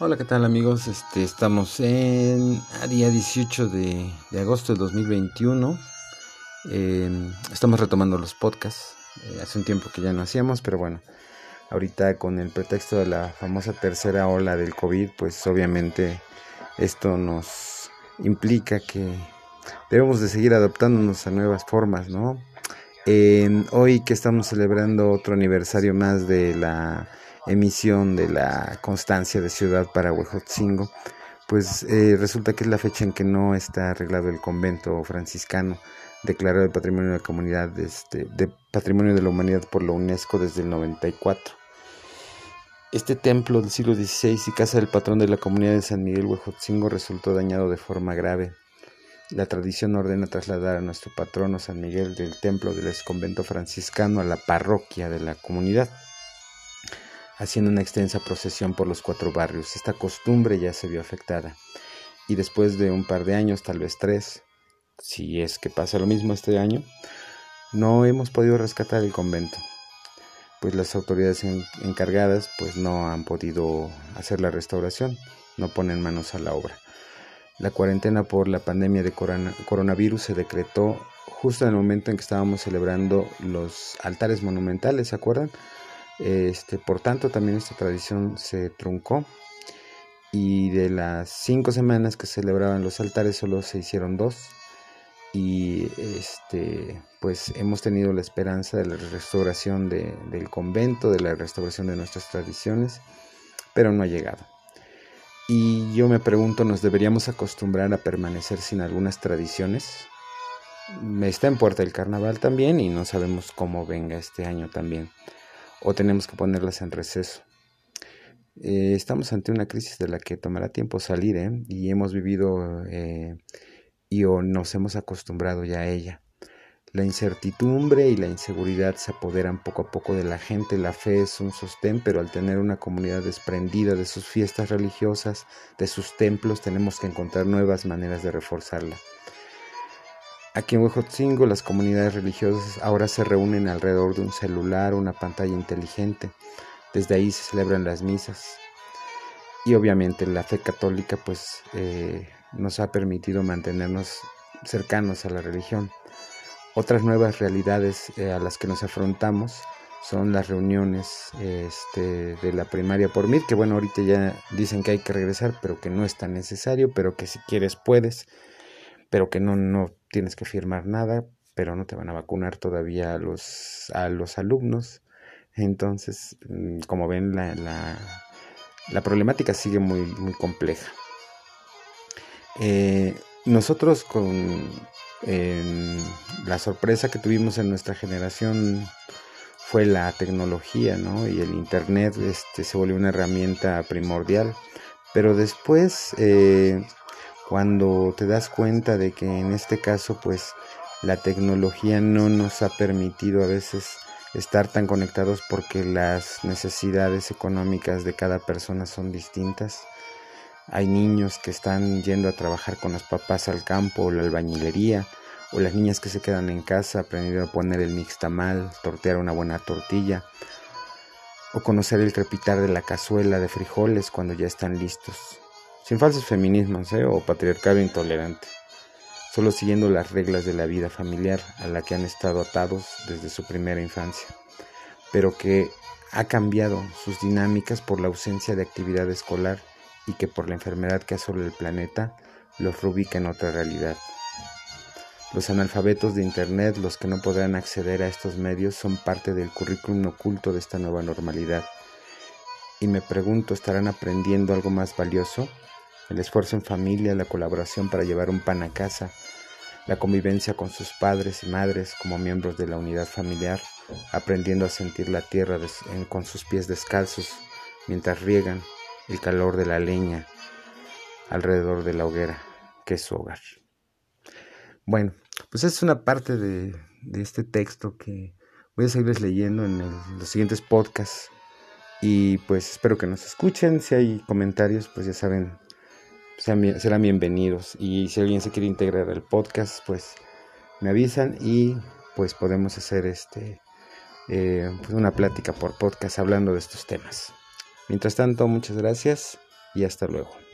Hola, ¿qué tal amigos? Este, estamos en a día 18 de, agosto de 2021. Em, estamos retomando los podcasts. Eh, hace un tiempo que ya no hacíamos, pero bueno, ahorita con el pretexto de la famosa tercera ola del COVID, pues obviamente esto nos implica que debemos de seguir adaptándonos a nuevas formas, ¿no? hoy que estamos celebrando otro aniversario más de la emisión de la constancia de ciudad para Huejotzingo, pues eh, resulta que es la fecha en que no está arreglado el convento franciscano declarado de patrimonio de la comunidad este, de patrimonio de la humanidad por la UNESCO desde el 94. Este templo del siglo XVI y casa del patrón de la comunidad de San Miguel Huejotzingo resultó dañado de forma grave. La tradición ordena trasladar a nuestro patrono San Miguel del templo del ex convento franciscano a la parroquia de la comunidad haciendo una extensa procesión por los cuatro barrios. Esta costumbre ya se vio afectada y después de un par de años, tal vez tres, si es que pasa lo mismo este año, no hemos podido rescatar el convento, pues las autoridades encargadas pues no han podido hacer la restauración, no ponen manos a la obra. La cuarentena por la pandemia de coronavirus se decretó justo en el momento en que estábamos celebrando los altares monumentales, ¿se acuerdan? Este, por tanto, también esta tradición se truncó y de las cinco semanas que celebraban los altares solo se hicieron dos y este pues hemos tenido la esperanza de la restauración del convento, de la restauración de nuestras tradiciones, pero no ha llegado. Y yo me pregunto, ¿nos deberíamos acostumbrar a permanecer sin algunas tradiciones? Está en puerta el carnaval también y no sabemos cómo venga este año también o tenemos que ponerlas en receso. Eh, estamos ante una crisis de la que tomará tiempo salir ¿eh? y hemos vivido eh, y o nos hemos acostumbrado ya a ella. La incertidumbre y la inseguridad se apoderan poco a poco de la gente. La fe es un sostén, pero al tener una comunidad desprendida de sus fiestas religiosas, de sus templos, tenemos que encontrar nuevas maneras de reforzarla. Aquí en Huejotzingo las comunidades religiosas ahora se reúnen alrededor de un celular, una pantalla inteligente. Desde ahí se celebran las misas. Y obviamente la fe católica pues eh, nos ha permitido mantenernos cercanos a la religión. Otras nuevas realidades eh, a las que nos afrontamos son las reuniones este, de la primaria por mí, que bueno, ahorita ya dicen que hay que regresar, pero que no es tan necesario, pero que si quieres puedes pero que no, no tienes que firmar nada, pero no te van a vacunar todavía a los, a los alumnos. Entonces, mm, como ven, la, la, problemática sigue muy, muy compleja. Eh, nosotros con la sorpresa que tuvimos en nuestra generación fue la tecnología, ¿no? Y el Internet este, se volvió una herramienta primordial. Pero después eh, cuando te das cuenta de que en este caso pues la tecnología no nos ha permitido a veces estar tan conectados porque las necesidades económicas de cada persona son distintas. Hay niños que están yendo a trabajar con los papás al campo o la albañilería, o las niñas que se quedan en casa aprendiendo a poner el nixtamal, tortear una buena tortilla, o conocer el crepitar de la cazuela de frijoles cuando ya están listos sin falsos feminismos ¿eh? o patriarcado intolerante, solo siguiendo las reglas de la vida familiar a la que han estado atados desde su primera infancia, pero que ha cambiado sus dinámicas por la ausencia de actividad escolar y que por la enfermedad que asola el planeta los rubica en otra realidad. Los analfabetos de Internet, los que no podrán acceder a estos medios, son parte del currículum oculto de esta nueva normalidad. Y me pregunto, ¿estarán aprendiendo algo más valioso? El esfuerzo en familia, la colaboración para llevar un pan a casa, la convivencia con sus padres y madres como miembros de la unidad familiar, aprendiendo a sentir la tierra con sus pies descalzos mientras riegan el calor de la leña alrededor de la hoguera que es su hogar. Bueno, pues es una parte de, este texto que voy a seguirles leyendo en los siguientes podcasts y pues espero que nos escuchen. Si hay comentarios, pues ya saben, serán bienvenidos. Y si alguien se quiere integrar al podcast, pues me avisan y pues podemos hacer este eh, pues una plática por podcast hablando de estos temas. Mientras tanto, muchas gracias y hasta luego.